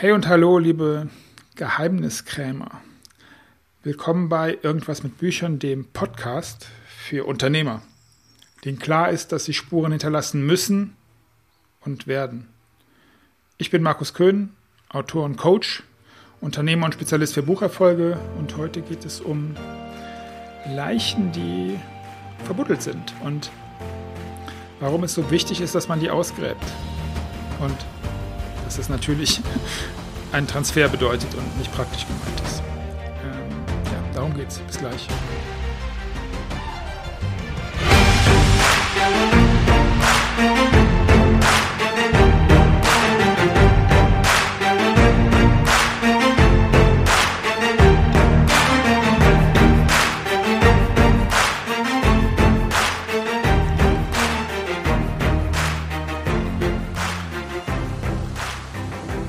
Hey und hallo, liebe Geheimniskrämer. Willkommen bei Irgendwas mit Büchern, dem Podcast für Unternehmer, denen klar ist, dass sie Spuren hinterlassen müssen und werden. Ich bin Markus Köhn, Autor und Coach, Unternehmer und Spezialist für Bucherfolge und heute geht es um Leichen, die verbuddelt sind und warum es so wichtig ist, dass man die ausgräbt. Und dass es natürlich einen Transfer bedeutet und nicht praktisch gemeint ist. Ähm, ja, darum geht's. Bis gleich.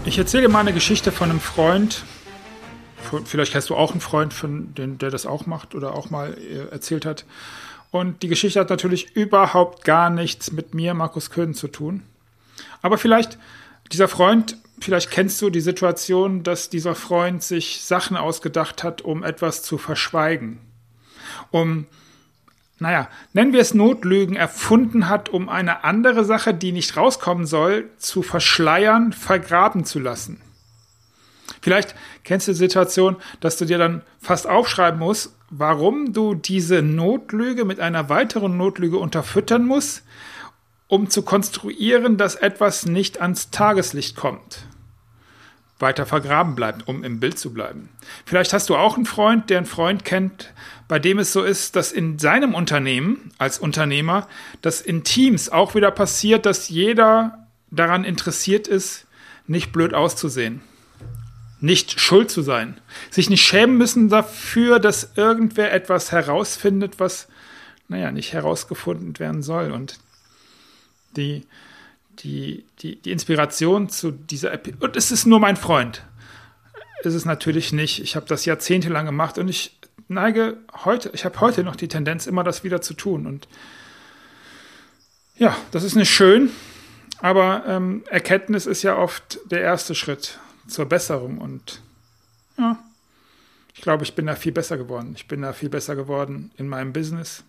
Ich erzähle mal eine Geschichte von einem Freund. Vielleicht kennst du auch einen Freund, von den, der das auch macht oder auch mal äh, erzählt hat. Und die Geschichte hat natürlich überhaupt gar nichts mit mir, Markus Köhn, zu tun. Aber vielleicht, dieser Freund, vielleicht kennst du die Situation, dass dieser Freund sich Sachen ausgedacht hat, um etwas zu verschweigen. Um naja, nennen wir es Notlügen, erfunden hat, um eine andere Sache, die nicht rauskommen soll, zu verschleiern, vergraben zu lassen. Vielleicht kennst du die Situation, dass du dir dann fast aufschreiben musst, warum du diese Notlüge mit einer weiteren Notlüge unterfüttern musst, um zu konstruieren, dass etwas nicht ans Tageslicht kommt weiter vergraben bleibt, um im Bild zu bleiben. Vielleicht hast du auch einen Freund, der einen Freund kennt, bei dem es so ist, dass in seinem Unternehmen als Unternehmer, dass in Teams auch wieder passiert, dass jeder daran interessiert ist, nicht blöd auszusehen, nicht schuld zu sein, sich nicht schämen müssen dafür, dass irgendwer etwas herausfindet, was, naja, nicht herausgefunden werden soll. Und die, die, die, die Inspiration zu dieser Episode. Und es ist nur mein Freund. Ist es natürlich nicht. Ich habe das jahrzehntelang gemacht und ich neige heute, ich habe heute noch die Tendenz, immer das wieder zu tun. Und ja, das ist nicht schön, aber ähm, Erkenntnis ist ja oft der erste Schritt zur Besserung. Und ja, ich glaube, ich bin da viel besser geworden. Ich bin da viel besser geworden in meinem Business.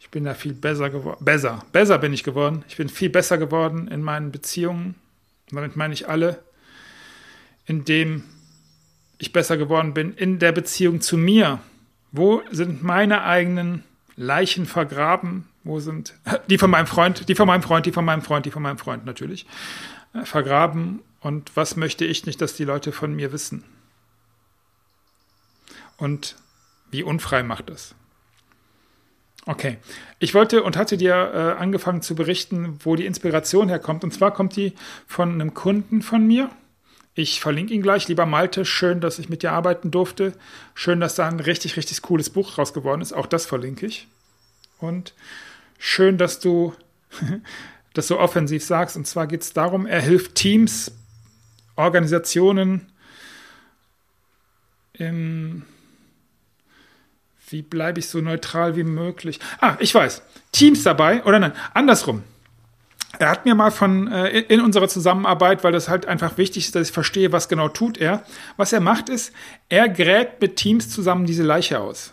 Ich bin da viel besser geworden. Besser, besser bin ich geworden. Ich bin viel besser geworden in meinen Beziehungen. damit meine ich alle, indem ich besser geworden bin in der Beziehung zu mir. Wo sind meine eigenen Leichen vergraben? Wo sind die von meinem Freund, die von meinem Freund, die von meinem Freund, die von meinem Freund natürlich äh, vergraben? Und was möchte ich nicht, dass die Leute von mir wissen? Und wie unfrei macht das? Okay. Ich wollte und hatte dir äh, angefangen zu berichten, wo die Inspiration herkommt. Und zwar kommt die von einem Kunden von mir. Ich verlinke ihn gleich. Lieber Malte, schön, dass ich mit dir arbeiten durfte. Schön, dass da ein richtig, richtig cooles Buch raus geworden ist. Auch das verlinke ich. Und schön, dass du das so offensiv sagst. Und zwar geht es darum, er hilft Teams, Organisationen im wie bleibe ich so neutral wie möglich? Ah, ich weiß. Teams dabei, oder nein, andersrum. Er hat mir mal von äh, in unserer Zusammenarbeit, weil das halt einfach wichtig ist, dass ich verstehe, was genau tut er. Was er macht ist, er gräbt mit Teams zusammen diese Leiche aus.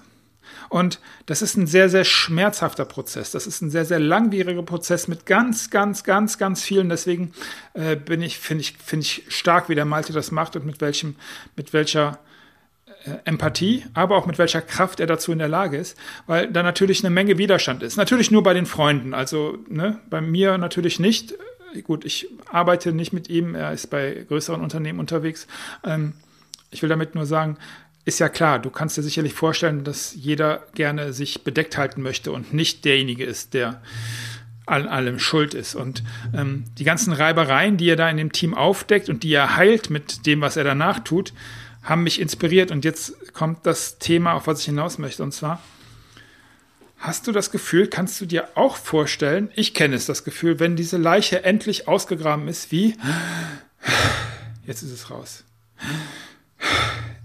Und das ist ein sehr, sehr schmerzhafter Prozess. Das ist ein sehr, sehr langwieriger Prozess mit ganz, ganz, ganz, ganz vielen. Deswegen äh, bin ich, finde ich, finde ich stark, wie der Malte das macht und mit welchem, mit welcher Empathie, aber auch mit welcher Kraft er dazu in der Lage ist, weil da natürlich eine Menge Widerstand ist. Natürlich nur bei den Freunden, also ne, bei mir natürlich nicht. Gut, ich arbeite nicht mit ihm, er ist bei größeren Unternehmen unterwegs. Ähm, ich will damit nur sagen, ist ja klar, du kannst dir sicherlich vorstellen, dass jeder gerne sich bedeckt halten möchte und nicht derjenige ist, der an allem schuld ist. Und ähm, die ganzen Reibereien, die er da in dem Team aufdeckt und die er heilt mit dem, was er danach tut, haben mich inspiriert. Und jetzt kommt das Thema, auf was ich hinaus möchte. Und zwar, hast du das Gefühl, kannst du dir auch vorstellen, ich kenne es, das Gefühl, wenn diese Leiche endlich ausgegraben ist, wie, jetzt ist es raus.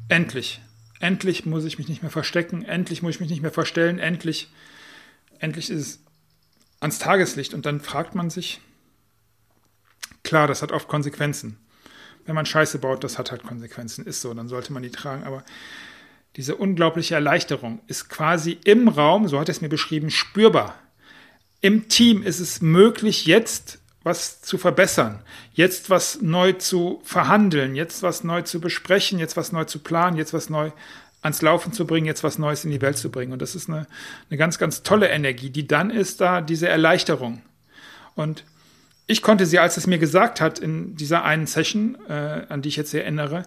Endlich. Endlich muss ich mich nicht mehr verstecken. Endlich muss ich mich nicht mehr verstellen. Endlich, endlich ist es ans Tageslicht. Und dann fragt man sich, klar, das hat oft Konsequenzen. Wenn man Scheiße baut, das hat halt Konsequenzen, ist so, dann sollte man die tragen. Aber diese unglaubliche Erleichterung ist quasi im Raum, so hat er es mir beschrieben, spürbar. Im Team ist es möglich, jetzt was zu verbessern, jetzt was neu zu verhandeln, jetzt was neu zu besprechen, jetzt was neu zu planen, jetzt was neu ans Laufen zu bringen, jetzt was Neues in die Welt zu bringen. Und das ist eine, eine ganz, ganz tolle Energie, die dann ist da, diese Erleichterung. Und ich konnte sie, als es mir gesagt hat, in dieser einen Session, äh, an die ich jetzt erinnere,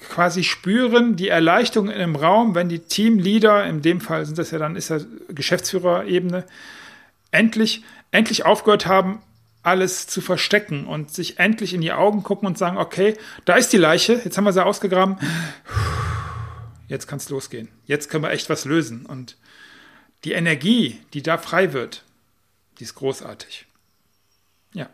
quasi spüren, die Erleichterung im Raum, wenn die Teamleader, in dem Fall sind das ja dann, ist ja Geschäftsführerebene, endlich, endlich aufgehört haben, alles zu verstecken und sich endlich in die Augen gucken und sagen, okay, da ist die Leiche, jetzt haben wir sie ausgegraben, jetzt kann es losgehen. Jetzt können wir echt was lösen. Und die Energie, die da frei wird, die ist großartig. Ja.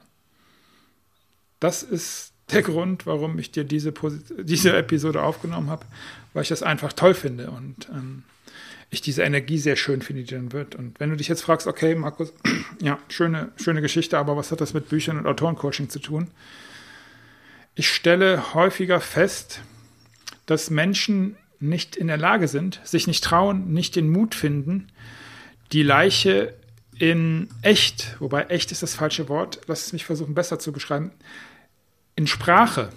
Das ist der Grund, warum ich dir diese, diese Episode aufgenommen habe, weil ich das einfach toll finde und ähm, ich diese Energie sehr schön finde, die dann wird. Und wenn du dich jetzt fragst, okay, Markus, ja, schöne, schöne Geschichte, aber was hat das mit Büchern und Autorencoaching zu tun? Ich stelle häufiger fest, dass Menschen nicht in der Lage sind, sich nicht trauen, nicht den Mut finden, die Leiche in echt, wobei echt ist das falsche Wort, lass es mich versuchen besser zu beschreiben, in Sprache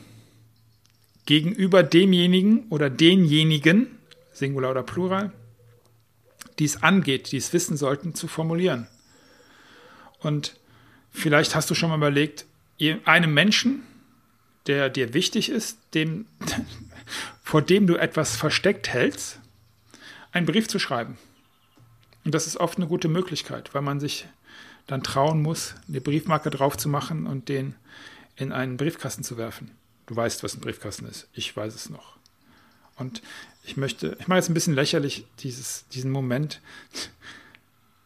gegenüber demjenigen oder denjenigen, Singular oder Plural, die es angeht, die es wissen sollten, zu formulieren. Und vielleicht hast du schon mal überlegt, einem Menschen, der dir wichtig ist, dem, vor dem du etwas versteckt hältst, einen Brief zu schreiben. Und das ist oft eine gute Möglichkeit, weil man sich dann trauen muss, eine Briefmarke drauf zu machen und den in einen Briefkasten zu werfen. Du weißt, was ein Briefkasten ist. Ich weiß es noch. Und ich möchte, ich mache jetzt ein bisschen lächerlich dieses, diesen Moment,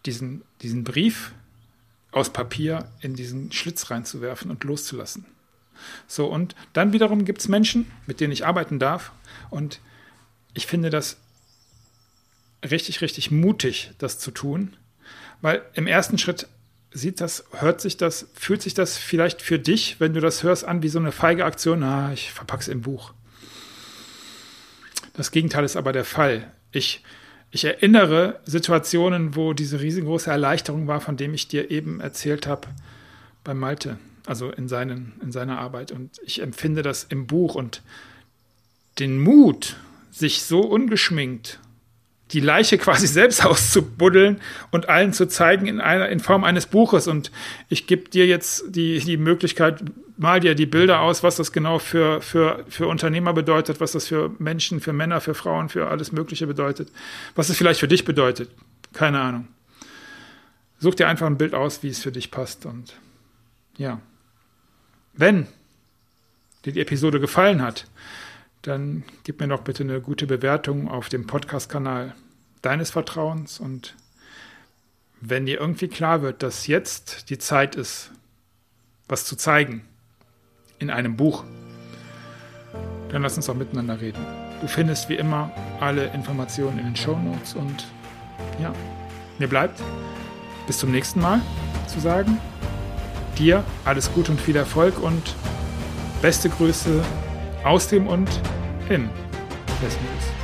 diesen, diesen Brief aus Papier in diesen Schlitz reinzuwerfen und loszulassen. So, und dann wiederum gibt es Menschen, mit denen ich arbeiten darf. Und ich finde das richtig, richtig mutig, das zu tun. Weil im ersten Schritt sieht das, hört sich das, fühlt sich das vielleicht für dich, wenn du das hörst, an wie so eine feige Aktion, ah, ich verpack's im Buch. Das Gegenteil ist aber der Fall. Ich, ich erinnere Situationen, wo diese riesengroße Erleichterung war, von dem ich dir eben erzählt habe bei Malte also in, seinen, in seiner Arbeit. Und ich empfinde das im Buch und den Mut, sich so ungeschminkt die Leiche quasi selbst auszubuddeln und allen zu zeigen in, einer, in Form eines Buches. Und ich gebe dir jetzt die, die Möglichkeit, mal dir die Bilder aus, was das genau für, für, für Unternehmer bedeutet, was das für Menschen, für Männer, für Frauen, für alles Mögliche bedeutet, was es vielleicht für dich bedeutet. Keine Ahnung. Such dir einfach ein Bild aus, wie es für dich passt. Und ja. Wenn dir die Episode gefallen hat, dann gib mir doch bitte eine gute Bewertung auf dem Podcast-Kanal deines Vertrauens. Und wenn dir irgendwie klar wird, dass jetzt die Zeit ist, was zu zeigen in einem Buch, dann lass uns auch miteinander reden. Du findest wie immer alle Informationen in den Show Notes und ja, mir bleibt bis zum nächsten Mal zu sagen, dir alles Gute und viel Erfolg und beste Grüße aus dem und im Business.